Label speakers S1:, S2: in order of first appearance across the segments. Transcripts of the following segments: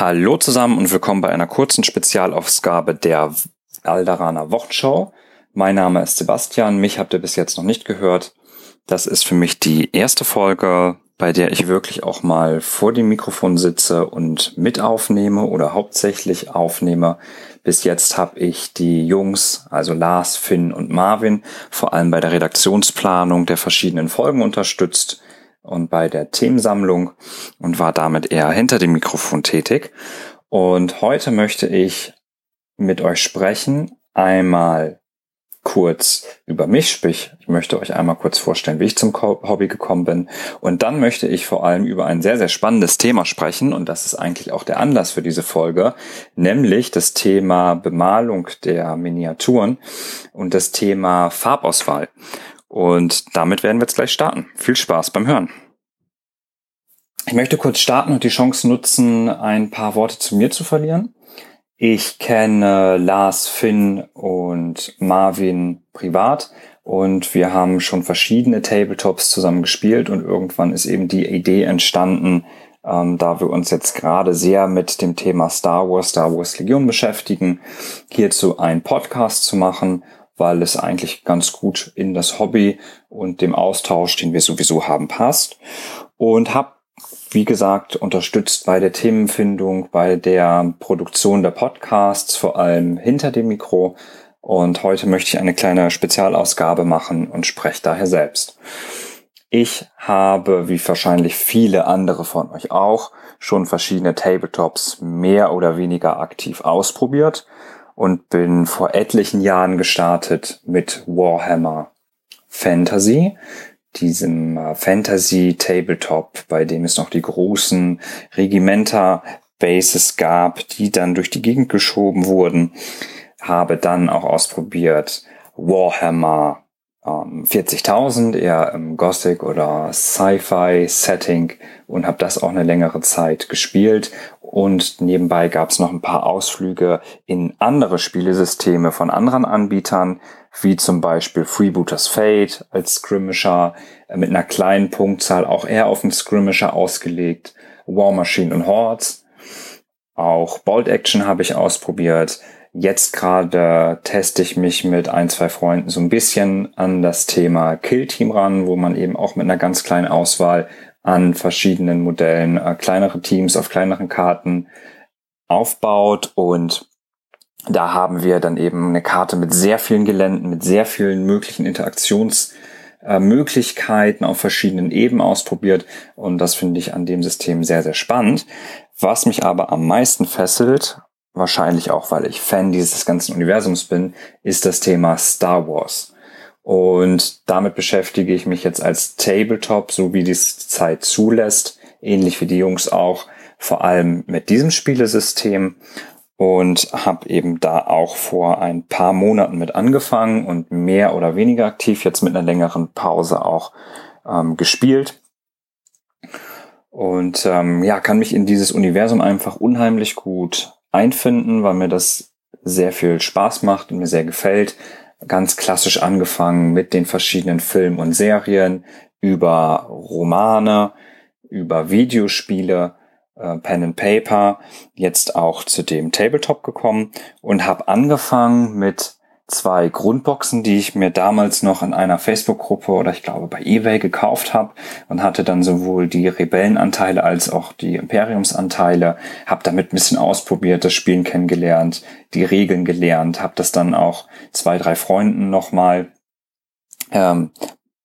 S1: Hallo zusammen und willkommen bei einer kurzen Spezialausgabe der Alderaner Wochenschau. Mein Name ist Sebastian, mich habt ihr bis jetzt noch nicht gehört. Das ist für mich die erste Folge, bei der ich wirklich auch mal vor dem Mikrofon sitze und mit aufnehme oder hauptsächlich aufnehme. Bis jetzt habe ich die Jungs, also Lars, Finn und Marvin, vor allem bei der Redaktionsplanung der verschiedenen Folgen unterstützt und bei der Themensammlung und war damit eher hinter dem Mikrofon tätig. Und heute möchte ich mit euch sprechen, einmal kurz über mich, sprich, ich möchte euch einmal kurz vorstellen, wie ich zum Hobby gekommen bin. Und dann möchte ich vor allem über ein sehr, sehr spannendes Thema sprechen. Und das ist eigentlich auch der Anlass für diese Folge, nämlich das Thema Bemalung der Miniaturen und das Thema Farbauswahl. Und damit werden wir jetzt gleich starten. Viel Spaß beim Hören. Ich möchte kurz starten und die Chance nutzen, ein paar Worte zu mir zu verlieren. Ich kenne Lars, Finn und Marvin privat und wir haben schon verschiedene Tabletops zusammen gespielt und irgendwann ist eben die Idee entstanden, ähm, da wir uns jetzt gerade sehr mit dem Thema Star Wars, Star Wars Legion beschäftigen, hierzu einen Podcast zu machen weil es eigentlich ganz gut in das Hobby und dem Austausch, den wir sowieso haben, passt. Und habe, wie gesagt, unterstützt bei der Themenfindung, bei der Produktion der Podcasts, vor allem hinter dem Mikro. Und heute möchte ich eine kleine Spezialausgabe machen und spreche daher selbst. Ich habe, wie wahrscheinlich viele andere von euch auch, schon verschiedene Tabletops mehr oder weniger aktiv ausprobiert und bin vor etlichen Jahren gestartet mit Warhammer Fantasy, diesem äh, Fantasy Tabletop, bei dem es noch die großen Regimenter Bases gab, die dann durch die Gegend geschoben wurden. Habe dann auch ausprobiert Warhammer ähm, 40.000, eher im Gothic oder Sci-Fi Setting und habe das auch eine längere Zeit gespielt und nebenbei gab es noch ein paar Ausflüge in andere Spielesysteme von anderen Anbietern, wie zum Beispiel Freebooters Fate als Skirmisher äh, mit einer kleinen Punktzahl, auch eher auf den Skirmisher ausgelegt, War Machine und Hordes. Auch Bolt Action habe ich ausprobiert. Jetzt gerade teste ich mich mit ein, zwei Freunden so ein bisschen an das Thema Kill Team ran, wo man eben auch mit einer ganz kleinen Auswahl an verschiedenen Modellen, äh, kleinere Teams auf kleineren Karten aufbaut und da haben wir dann eben eine Karte mit sehr vielen Geländen, mit sehr vielen möglichen Interaktionsmöglichkeiten auf verschiedenen Ebenen ausprobiert und das finde ich an dem System sehr, sehr spannend. Was mich aber am meisten fesselt, wahrscheinlich auch, weil ich Fan dieses ganzen Universums bin, ist das Thema Star Wars. Und damit beschäftige ich mich jetzt als Tabletop, so wie die Zeit zulässt, ähnlich wie die Jungs auch, vor allem mit diesem Spielesystem und habe eben da auch vor ein paar Monaten mit angefangen und mehr oder weniger aktiv jetzt mit einer längeren Pause auch ähm, gespielt. Und ähm, ja, kann mich in dieses Universum einfach unheimlich gut einfinden, weil mir das sehr viel Spaß macht und mir sehr gefällt ganz klassisch angefangen mit den verschiedenen Filmen und Serien, über Romane, über Videospiele, äh, Pen and Paper, jetzt auch zu dem Tabletop gekommen und habe angefangen mit zwei Grundboxen, die ich mir damals noch in einer Facebook-Gruppe oder ich glaube bei eBay gekauft habe und hatte dann sowohl die Rebellenanteile als auch die Imperiumsanteile, habe damit ein bisschen ausprobiert, das Spielen kennengelernt, die Regeln gelernt, habe das dann auch zwei, drei Freunden nochmal ähm,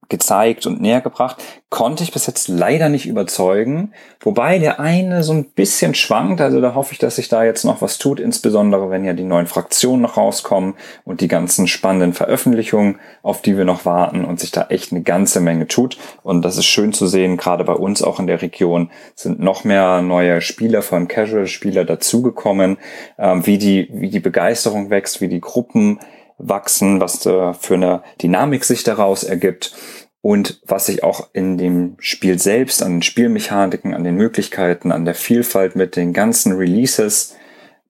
S1: gezeigt und näher gebracht, konnte ich bis jetzt leider nicht überzeugen. Wobei der eine so ein bisschen schwankt, also da hoffe ich, dass sich da jetzt noch was tut, insbesondere wenn ja die neuen Fraktionen noch rauskommen und die ganzen spannenden Veröffentlichungen, auf die wir noch warten und sich da echt eine ganze Menge tut. Und das ist schön zu sehen, gerade bei uns auch in der Region sind noch mehr neue Spieler von Casual-Spieler dazugekommen, ähm, wie die, wie die Begeisterung wächst, wie die Gruppen wachsen, was äh, für eine Dynamik sich daraus ergibt und was sich auch in dem Spiel selbst, an den Spielmechaniken, an den Möglichkeiten, an der Vielfalt mit den ganzen Releases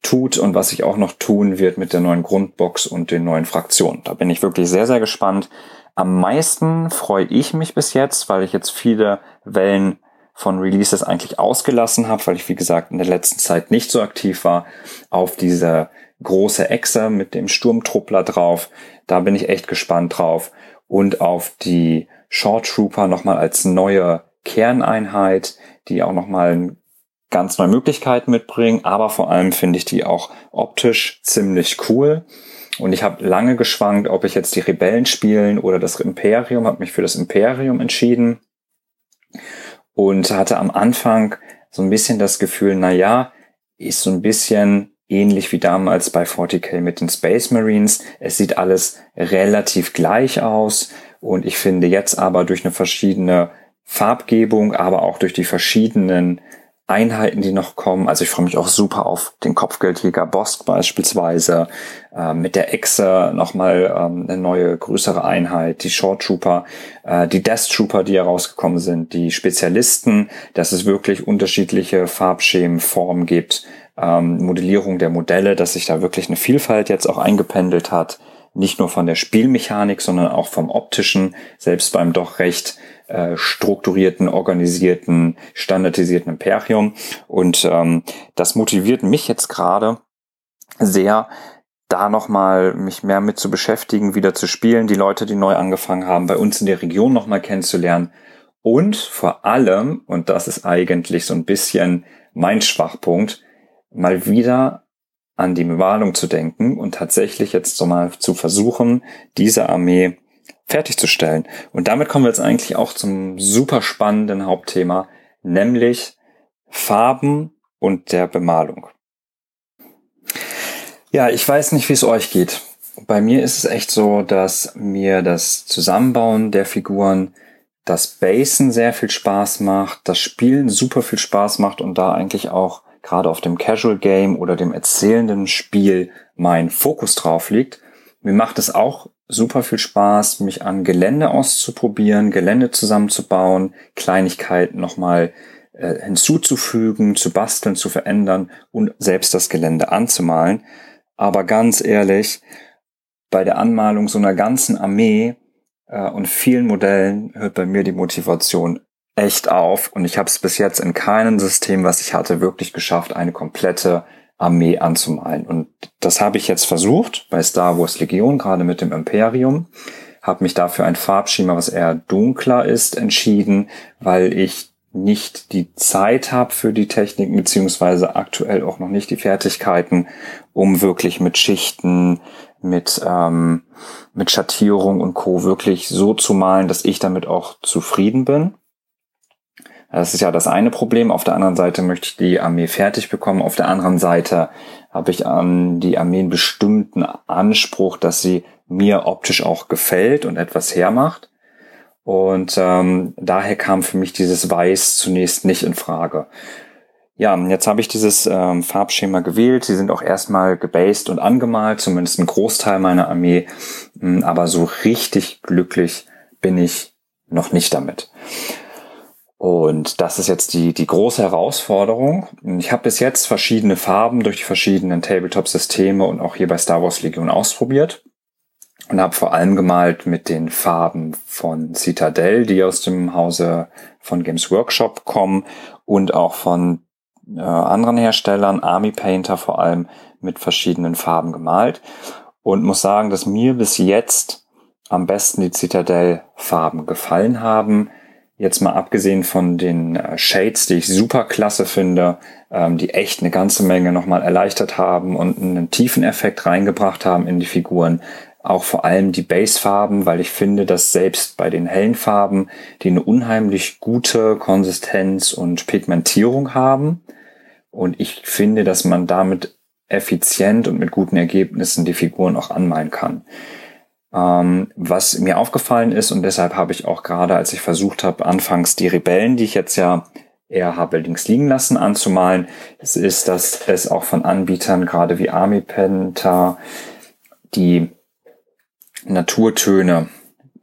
S1: tut und was sich auch noch tun wird mit der neuen Grundbox und den neuen Fraktionen. Da bin ich wirklich sehr, sehr gespannt. Am meisten freue ich mich bis jetzt, weil ich jetzt viele Wellen von Releases eigentlich ausgelassen habe, weil ich, wie gesagt, in der letzten Zeit nicht so aktiv war, auf diese große Echse mit dem Sturmtruppler drauf. Da bin ich echt gespannt drauf. Und auf die Short Trooper nochmal als neue Kerneinheit, die auch nochmal ganz neue Möglichkeiten mitbringen. Aber vor allem finde ich die auch optisch ziemlich cool. Und ich habe lange geschwankt, ob ich jetzt die Rebellen spielen oder das Imperium, habe mich für das Imperium entschieden und hatte am Anfang so ein bisschen das Gefühl, na ja, ist so ein bisschen ähnlich wie damals bei 40k mit den Space Marines. Es sieht alles relativ gleich aus und ich finde jetzt aber durch eine verschiedene Farbgebung, aber auch durch die verschiedenen Einheiten, die noch kommen. Also ich freue mich auch super auf den Kopfgeldjäger Bosk beispielsweise, äh, mit der Echse nochmal ähm, eine neue, größere Einheit, die Short Trooper, äh, die Death Trooper, die herausgekommen sind, die Spezialisten, dass es wirklich unterschiedliche Farbschemen, Formen gibt, ähm, Modellierung der Modelle, dass sich da wirklich eine Vielfalt jetzt auch eingependelt hat. Nicht nur von der Spielmechanik, sondern auch vom optischen, selbst beim doch recht äh, strukturierten, organisierten, standardisierten Imperium. Und ähm, das motiviert mich jetzt gerade sehr, da nochmal mich mehr mit zu beschäftigen, wieder zu spielen, die Leute, die neu angefangen haben, bei uns in der Region nochmal kennenzulernen. Und vor allem, und das ist eigentlich so ein bisschen mein Schwachpunkt, mal wieder an die Bewahlung zu denken und tatsächlich jetzt so mal zu versuchen, diese Armee fertigzustellen. Und damit kommen wir jetzt eigentlich auch zum super spannenden Hauptthema, nämlich Farben und der Bemalung. Ja, ich weiß nicht, wie es euch geht. Bei mir ist es echt so, dass mir das Zusammenbauen der Figuren, das Basen sehr viel Spaß macht, das Spielen super viel Spaß macht und da eigentlich auch gerade auf dem Casual Game oder dem erzählenden Spiel mein Fokus drauf liegt. Mir macht es auch super viel Spaß, mich an Gelände auszuprobieren, Gelände zusammenzubauen, Kleinigkeiten nochmal äh, hinzuzufügen, zu basteln, zu verändern und selbst das Gelände anzumalen. Aber ganz ehrlich, bei der Anmalung so einer ganzen Armee äh, und vielen Modellen hört bei mir die Motivation echt auf und ich habe es bis jetzt in keinem System, was ich hatte, wirklich geschafft, eine komplette Armee anzumalen. Und das habe ich jetzt versucht bei Star Wars Legion, gerade mit dem Imperium. Habe mich dafür ein Farbschema, was eher dunkler ist, entschieden, weil ich nicht die Zeit habe für die Technik, beziehungsweise aktuell auch noch nicht die Fertigkeiten, um wirklich mit Schichten, mit, ähm, mit Schattierung und Co. wirklich so zu malen, dass ich damit auch zufrieden bin. Das ist ja das eine Problem. Auf der anderen Seite möchte ich die Armee fertig bekommen. Auf der anderen Seite habe ich an die Armee einen bestimmten Anspruch, dass sie mir optisch auch gefällt und etwas hermacht. Und ähm, daher kam für mich dieses Weiß zunächst nicht in Frage. Ja, jetzt habe ich dieses ähm, Farbschema gewählt. Sie sind auch erstmal gebased und angemalt, zumindest ein Großteil meiner Armee. Hm, aber so richtig glücklich bin ich noch nicht damit. Und das ist jetzt die, die große Herausforderung. Ich habe bis jetzt verschiedene Farben durch die verschiedenen Tabletop-Systeme und auch hier bei Star Wars Legion ausprobiert. Und habe vor allem gemalt mit den Farben von Citadel, die aus dem Hause von Games Workshop kommen und auch von äh, anderen Herstellern, Army Painter vor allem mit verschiedenen Farben gemalt. Und muss sagen, dass mir bis jetzt am besten die Citadel Farben gefallen haben Jetzt mal abgesehen von den äh, Shades, die ich super klasse finde, ähm, die echt eine ganze Menge nochmal erleichtert haben und einen tiefen Effekt reingebracht haben in die Figuren. Auch vor allem die Basefarben, weil ich finde, dass selbst bei den hellen Farben, die eine unheimlich gute Konsistenz und Pigmentierung haben. Und ich finde, dass man damit effizient und mit guten Ergebnissen die Figuren auch anmalen kann. Ähm, was mir aufgefallen ist und deshalb habe ich auch gerade, als ich versucht habe, anfangs die Rebellen, die ich jetzt ja eher habe links liegen lassen, anzumalen, es ist, dass es auch von Anbietern, gerade wie Army Penta, die Naturtöne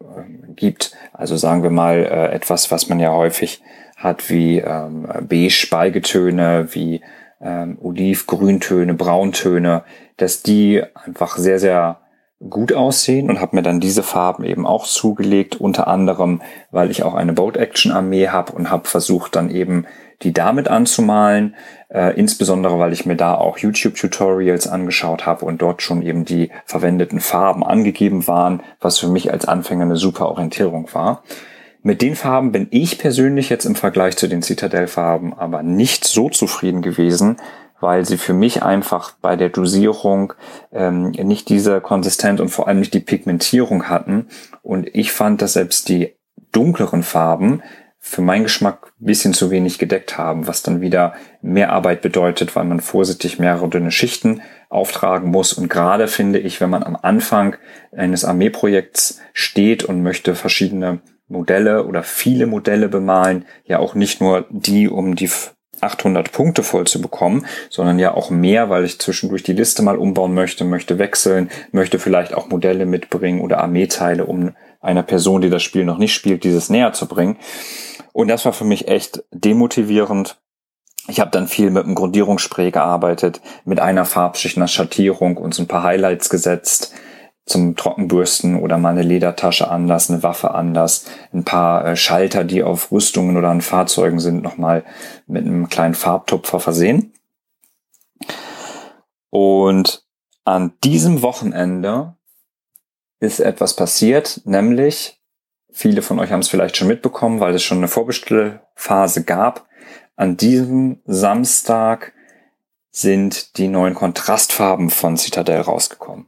S1: äh, gibt. Also sagen wir mal äh, etwas, was man ja häufig hat, wie ähm, beige-Speigetöne, wie ähm, Oliv-Grüntöne, Brauntöne, dass die einfach sehr, sehr gut aussehen und habe mir dann diese Farben eben auch zugelegt, unter anderem, weil ich auch eine Boat Action Armee habe und habe versucht dann eben die damit anzumalen, äh, insbesondere weil ich mir da auch YouTube-Tutorials angeschaut habe und dort schon eben die verwendeten Farben angegeben waren, was für mich als Anfänger eine super Orientierung war. Mit den Farben bin ich persönlich jetzt im Vergleich zu den Citadel-Farben aber nicht so zufrieden gewesen, weil sie für mich einfach bei der Dosierung ähm, nicht diese Konsistenz und vor allem nicht die Pigmentierung hatten. Und ich fand, dass selbst die dunkleren Farben für meinen Geschmack bisschen zu wenig gedeckt haben, was dann wieder mehr Arbeit bedeutet, weil man vorsichtig mehrere dünne Schichten auftragen muss. Und gerade finde ich, wenn man am Anfang eines Armeeprojekts steht und möchte verschiedene Modelle oder viele Modelle bemalen, ja auch nicht nur die, um die 800 Punkte voll zu bekommen, sondern ja auch mehr, weil ich zwischendurch die Liste mal umbauen möchte, möchte wechseln, möchte vielleicht auch Modelle mitbringen oder Armeeteile, um einer Person, die das Spiel noch nicht spielt, dieses näher zu bringen. Und das war für mich echt demotivierend. Ich habe dann viel mit einem Grundierungsspray gearbeitet, mit einer Farbschicht, einer Schattierung und so ein paar Highlights gesetzt zum Trockenbürsten oder mal eine Ledertasche anders, eine Waffe anders, ein paar äh, Schalter, die auf Rüstungen oder an Fahrzeugen sind, nochmal mit einem kleinen Farbtupfer versehen. Und an diesem Wochenende ist etwas passiert, nämlich viele von euch haben es vielleicht schon mitbekommen, weil es schon eine Vorbestellphase gab. An diesem Samstag sind die neuen Kontrastfarben von Citadel rausgekommen.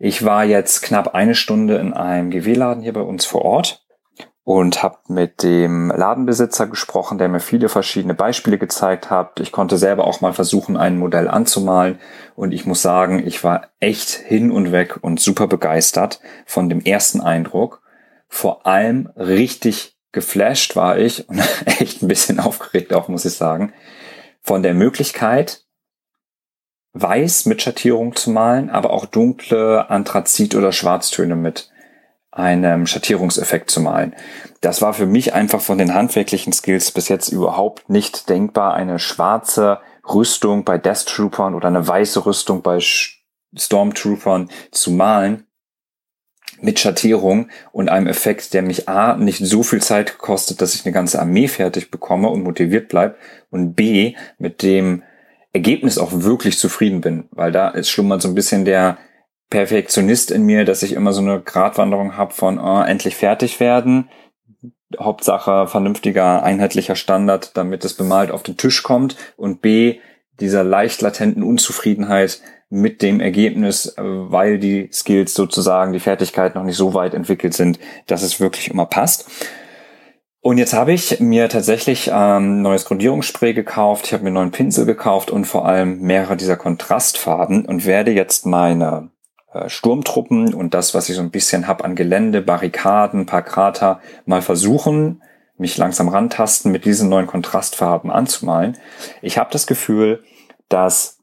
S1: Ich war jetzt knapp eine Stunde in einem GW-Laden hier bei uns vor Ort und habe mit dem Ladenbesitzer gesprochen, der mir viele verschiedene Beispiele gezeigt hat. Ich konnte selber auch mal versuchen, ein Modell anzumalen und ich muss sagen, ich war echt hin und weg und super begeistert von dem ersten Eindruck. Vor allem richtig geflasht war ich und echt ein bisschen aufgeregt auch, muss ich sagen, von der Möglichkeit, weiß mit Schattierung zu malen, aber auch dunkle Anthrazit- oder Schwarztöne mit einem Schattierungseffekt zu malen. Das war für mich einfach von den handwerklichen Skills bis jetzt überhaupt nicht denkbar, eine schwarze Rüstung bei Death Troopern oder eine weiße Rüstung bei Stormtroopern zu malen mit Schattierung und einem Effekt, der mich A, nicht so viel Zeit kostet, dass ich eine ganze Armee fertig bekomme und motiviert bleibe und B, mit dem Ergebnis auch wirklich zufrieden bin, weil da ist schlummert so ein bisschen der Perfektionist in mir, dass ich immer so eine Gratwanderung habe von oh, endlich fertig werden, Hauptsache vernünftiger, einheitlicher Standard, damit es bemalt auf den Tisch kommt und B, dieser leicht latenten Unzufriedenheit mit dem Ergebnis, äh, weil die Skills sozusagen, die Fertigkeiten noch nicht so weit entwickelt sind, dass es wirklich immer passt. Und jetzt habe ich mir tatsächlich ähm, neues Grundierungsspray gekauft, ich habe mir einen neuen Pinsel gekauft und vor allem mehrere dieser Kontrastfarben und werde jetzt meine äh, Sturmtruppen und das, was ich so ein bisschen hab an Gelände, Barrikaden, paar Krater, mal versuchen, mich langsam rantasten, mit diesen neuen Kontrastfarben anzumalen. Ich habe das Gefühl, dass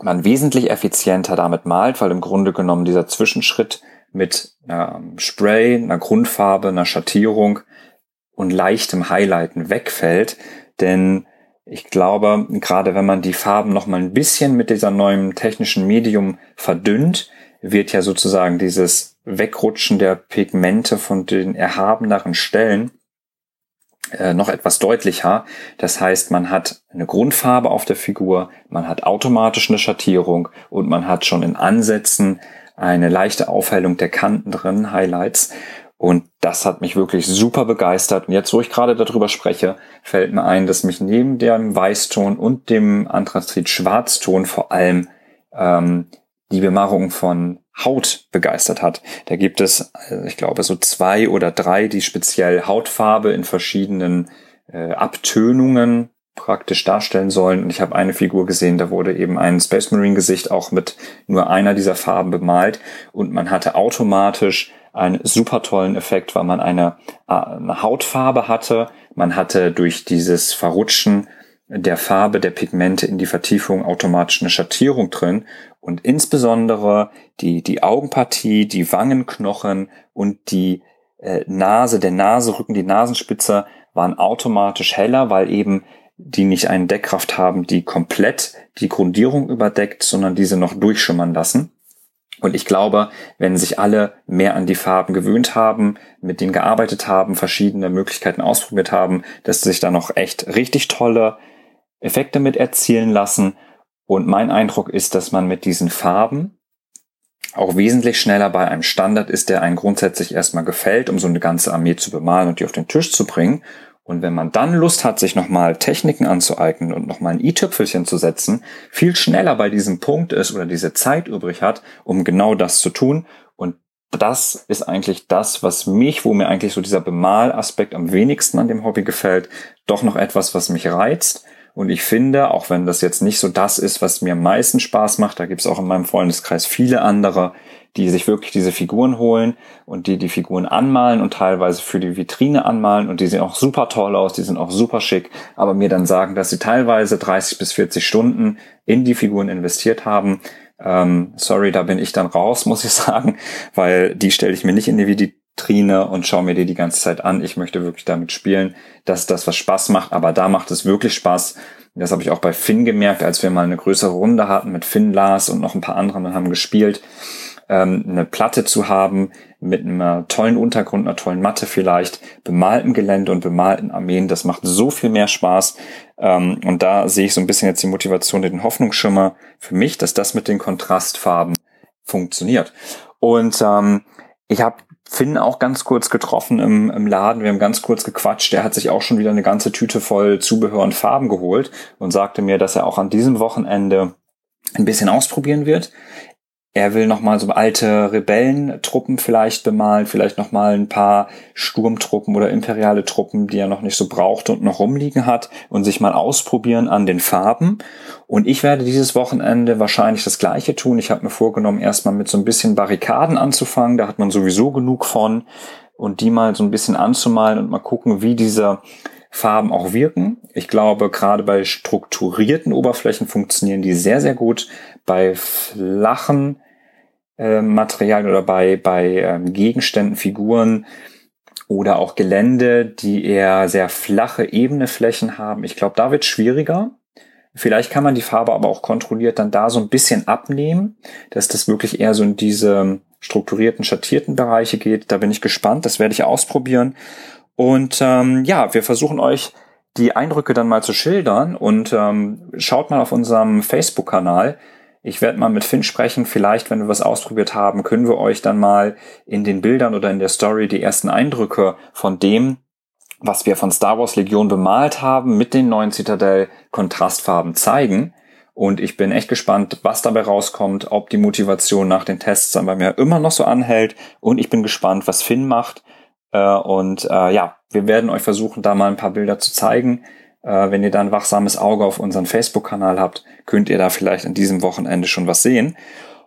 S1: man wesentlich effizienter damit malt, weil im Grunde genommen dieser Zwischenschritt mit ähm, Spray, einer Grundfarbe, einer Schattierung und leichtem Highlighten wegfällt. Denn ich glaube, gerade wenn man die Farben noch mal ein bisschen mit dieser neuen technischen Medium verdünnt, wird ja sozusagen dieses Wegrutschen der Pigmente von den erhabeneren Stellen äh, noch etwas deutlicher. Das heißt, man hat eine Grundfarbe auf der Figur, man hat automatisch eine Schattierung und man hat schon in Ansätzen eine leichte Aufhellung der Kanten drin, Highlights. Und das hat mich wirklich super begeistert. Und jetzt, wo ich gerade darüber spreche, fällt mir ein, dass mich neben dem Weißton und dem Anthrazit-Schwarzton vor allem ähm, die Bemalung von Haut begeistert hat. Da gibt es, äh, ich glaube, so zwei oder drei, die speziell Hautfarbe in verschiedenen äh, Abtönungen praktisch darstellen sollen. Und ich habe eine Figur gesehen, da wurde eben ein Space Marine Gesicht auch mit nur einer dieser Farben bemalt und man hatte automatisch einen super tollen Effekt, weil man eine, äh, eine Hautfarbe hatte. Man hatte durch dieses Verrutschen der Farbe der Pigmente in die Vertiefung automatisch eine Schattierung drin und insbesondere die, die Augenpartie, die Wangenknochen und die äh, Nase, der Naserücken, die Nasenspitze waren automatisch heller, weil eben die nicht eine Deckkraft haben, die komplett die Grundierung überdeckt, sondern diese noch durchschimmern lassen. Und ich glaube, wenn sich alle mehr an die Farben gewöhnt haben, mit denen gearbeitet haben, verschiedene Möglichkeiten ausprobiert haben, dass sich da noch echt richtig tolle Effekte mit erzielen lassen. Und mein Eindruck ist, dass man mit diesen Farben auch wesentlich schneller bei einem Standard ist, der einen grundsätzlich erstmal gefällt, um so eine ganze Armee zu bemalen und die auf den Tisch zu bringen. Und wenn man dann Lust hat, sich nochmal Techniken anzueignen und nochmal ein i-Tüpfelchen zu setzen, viel schneller bei diesem Punkt ist oder diese Zeit übrig hat, um genau das zu tun. Und das ist eigentlich das, was mich, wo mir eigentlich so dieser Bemalaspekt am wenigsten an dem Hobby gefällt, doch noch etwas, was mich reizt. Und ich finde, auch wenn das jetzt nicht so das ist, was mir am meisten Spaß macht, da gibt es auch in meinem Freundeskreis viele andere, die sich wirklich diese Figuren holen und die die Figuren anmalen und teilweise für die Vitrine anmalen und die sehen auch super toll aus, die sind auch super schick, aber mir dann sagen, dass sie teilweise 30 bis 40 Stunden in die Figuren investiert haben. Ähm, sorry, da bin ich dann raus, muss ich sagen, weil die stelle ich mir nicht in die Vitrine und schaue mir die die ganze Zeit an. Ich möchte wirklich damit spielen, dass das was Spaß macht, aber da macht es wirklich Spaß. Das habe ich auch bei Finn gemerkt, als wir mal eine größere Runde hatten mit Finn, Lars und noch ein paar anderen und haben gespielt ähm, eine Platte zu haben mit einem tollen Untergrund, einer tollen Matte vielleicht, bemaltem Gelände und bemalten Armeen. Das macht so viel mehr Spaß. Ähm, und da sehe ich so ein bisschen jetzt die Motivation, den Hoffnungsschimmer für mich, dass das mit den Kontrastfarben funktioniert. Und ähm, ich habe Finn auch ganz kurz getroffen im, im Laden. Wir haben ganz kurz gequatscht. Der hat sich auch schon wieder eine ganze Tüte voll Zubehör und Farben geholt und sagte mir, dass er auch an diesem Wochenende ein bisschen ausprobieren wird. Er will nochmal so alte Rebellentruppen vielleicht bemalen, vielleicht nochmal ein paar Sturmtruppen oder imperiale Truppen, die er noch nicht so braucht und noch rumliegen hat und sich mal ausprobieren an den Farben. Und ich werde dieses Wochenende wahrscheinlich das gleiche tun. Ich habe mir vorgenommen, erstmal mit so ein bisschen Barrikaden anzufangen. Da hat man sowieso genug von. Und die mal so ein bisschen anzumalen und mal gucken, wie diese Farben auch wirken. Ich glaube, gerade bei strukturierten Oberflächen funktionieren die sehr, sehr gut. Bei flachen äh, Materialien oder bei, bei ähm, Gegenständen, Figuren oder auch Gelände, die eher sehr flache, ebene Flächen haben. Ich glaube, da wird schwieriger. Vielleicht kann man die Farbe aber auch kontrolliert dann da so ein bisschen abnehmen, dass das wirklich eher so in diese strukturierten, schattierten Bereiche geht. Da bin ich gespannt. Das werde ich ausprobieren. Und ähm, ja, wir versuchen euch die Eindrücke dann mal zu schildern und ähm, schaut mal auf unserem Facebook-Kanal. Ich werde mal mit Finn sprechen. Vielleicht, wenn wir was ausprobiert haben, können wir euch dann mal in den Bildern oder in der Story die ersten Eindrücke von dem, was wir von Star Wars Legion bemalt haben, mit den neuen Citadel Kontrastfarben zeigen. Und ich bin echt gespannt, was dabei rauskommt, ob die Motivation nach den Tests dann bei mir immer noch so anhält. Und ich bin gespannt, was Finn macht. Äh, und äh, ja, wir werden euch versuchen, da mal ein paar Bilder zu zeigen. Äh, wenn ihr da ein wachsames Auge auf unseren Facebook-Kanal habt, könnt ihr da vielleicht an diesem Wochenende schon was sehen.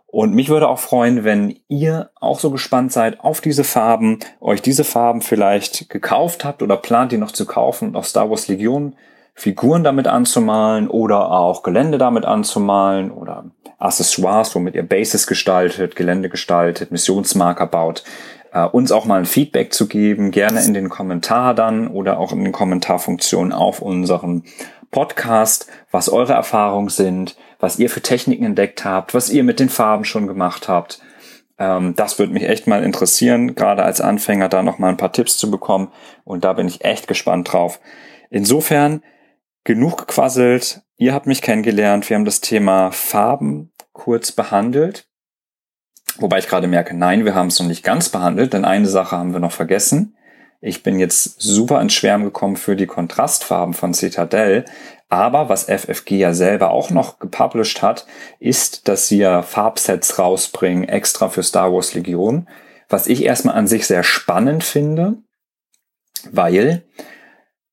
S1: Und mich würde auch freuen, wenn ihr auch so gespannt seid auf diese Farben, euch diese Farben vielleicht gekauft habt oder plant, die noch zu kaufen und auf Star Wars Legion Figuren damit anzumalen oder auch Gelände damit anzumalen oder Accessoires, womit ihr Bases gestaltet, Gelände gestaltet, Missionsmarker baut äh, uns auch mal ein Feedback zu geben, gerne in den Kommentar dann oder auch in den Kommentarfunktionen auf unserem Podcast, was eure Erfahrungen sind, was ihr für Techniken entdeckt habt, was ihr mit den Farben schon gemacht habt. Ähm, das würde mich echt mal interessieren, gerade als Anfänger da noch mal ein paar Tipps zu bekommen. Und da bin ich echt gespannt drauf. Insofern genug gequasselt. Ihr habt mich kennengelernt. Wir haben das Thema Farben kurz behandelt. Wobei ich gerade merke, nein, wir haben es noch nicht ganz behandelt, denn eine Sache haben wir noch vergessen. Ich bin jetzt super ins Schwärmen gekommen für die Kontrastfarben von Citadel. Aber was FFG ja selber auch noch gepublished hat, ist, dass sie ja Farbsets rausbringen, extra für Star Wars Legion. Was ich erstmal an sich sehr spannend finde, weil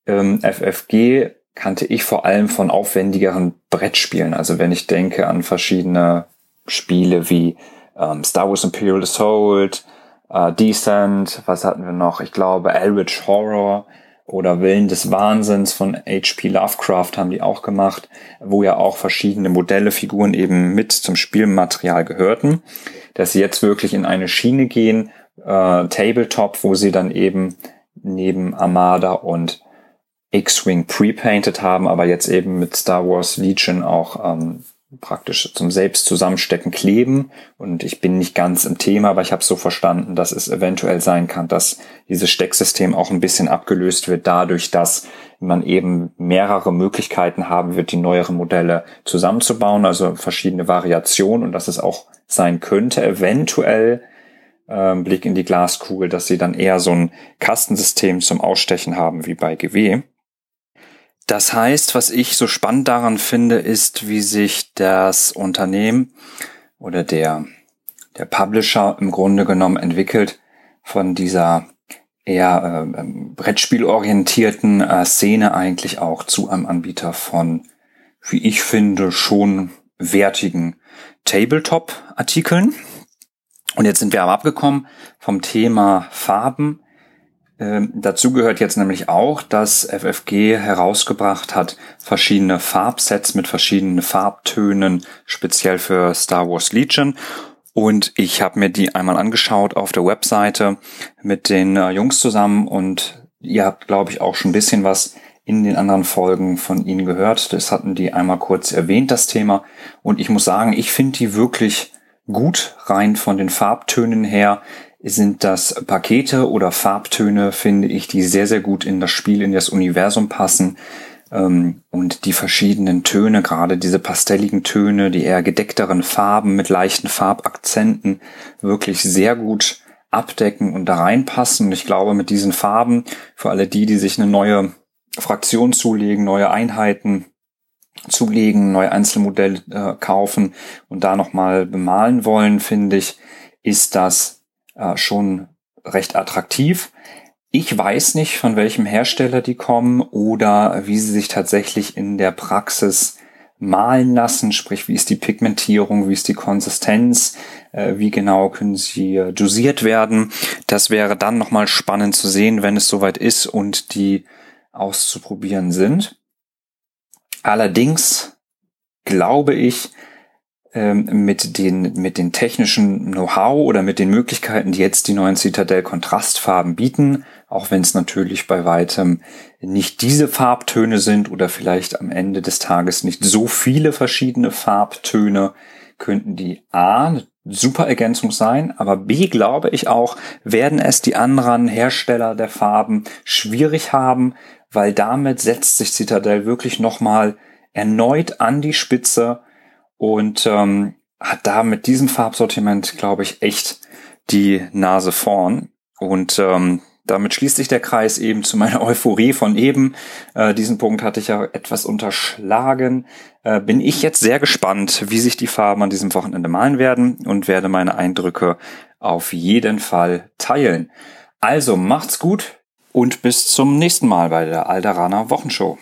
S1: ähm, FFG kannte ich vor allem von aufwendigeren Brettspielen. Also wenn ich denke an verschiedene Spiele wie ähm, Star Wars Imperial Assault, äh, Descent, was hatten wir noch? Ich glaube Eldritch Horror oder Willen des Wahnsinns von H.P. Lovecraft haben die auch gemacht, wo ja auch verschiedene Modelle, Figuren eben mit zum Spielmaterial gehörten, dass sie jetzt wirklich in eine Schiene gehen, äh, Tabletop, wo sie dann eben neben Armada und X-Wing pre-painted haben, aber jetzt eben mit Star Wars Legion auch ähm, praktisch zum selbst zusammenstecken kleben. Und ich bin nicht ganz im Thema, aber ich habe so verstanden, dass es eventuell sein kann, dass dieses Stecksystem auch ein bisschen abgelöst wird dadurch, dass man eben mehrere Möglichkeiten haben wird, die neueren Modelle zusammenzubauen, also verschiedene Variationen und dass es auch sein könnte, eventuell äh, Blick in die Glaskugel, dass sie dann eher so ein Kastensystem zum Ausstechen haben wie bei GW. Das heißt, was ich so spannend daran finde, ist, wie sich das Unternehmen oder der, der Publisher im Grunde genommen entwickelt von dieser eher äh, Brettspielorientierten äh, Szene eigentlich auch zu einem Anbieter von, wie ich finde, schon wertigen Tabletop-Artikeln. Und jetzt sind wir aber abgekommen vom Thema Farben ähm, dazu gehört jetzt nämlich auch, dass FFG herausgebracht hat verschiedene Farbsets mit verschiedenen Farbtönen, speziell für Star Wars Legion. Und ich habe mir die einmal angeschaut auf der Webseite mit den äh, Jungs zusammen und ihr habt, glaube ich, auch schon ein bisschen was in den anderen Folgen von ihnen gehört. Das hatten die einmal kurz erwähnt, das Thema. Und ich muss sagen, ich finde die wirklich gut rein von den Farbtönen her sind das Pakete oder Farbtöne, finde ich, die sehr, sehr gut in das Spiel, in das Universum passen. Ähm, und die verschiedenen Töne, gerade diese pastelligen Töne, die eher gedeckteren Farben mit leichten Farbakzenten, wirklich sehr gut abdecken und da reinpassen. Und ich glaube, mit diesen Farben, für alle die, die sich eine neue Fraktion zulegen, neue Einheiten zulegen, neue Einzelmodelle äh, kaufen und da nochmal bemalen wollen, finde ich, ist das äh, schon recht attraktiv. Ich weiß nicht, von welchem Hersteller die kommen oder wie sie sich tatsächlich in der Praxis malen lassen, sprich wie ist die Pigmentierung, wie ist die Konsistenz, äh, wie genau können sie äh, dosiert werden. Das wäre dann nochmal spannend zu sehen, wenn es soweit ist und die auszuprobieren sind. Allerdings glaube ich, mit den, mit den technischen Know-how oder mit den Möglichkeiten, die jetzt die neuen Citadel Kontrastfarben bieten, auch wenn es natürlich bei weitem nicht diese Farbtöne sind oder vielleicht am Ende des Tages nicht so viele verschiedene Farbtöne, könnten die A super Ergänzung sein, aber B glaube ich auch, werden es die anderen Hersteller der Farben schwierig haben, weil damit setzt sich Citadel wirklich nochmal erneut an die Spitze und ähm, hat da mit diesem Farbsortiment, glaube ich, echt die Nase vorn. Und ähm, damit schließt sich der Kreis eben zu meiner Euphorie von eben. Äh, diesen Punkt hatte ich ja etwas unterschlagen. Äh, bin ich jetzt sehr gespannt, wie sich die Farben an diesem Wochenende malen werden und werde meine Eindrücke auf jeden Fall teilen. Also macht's gut und bis zum nächsten Mal bei der Alderaner Wochenshow.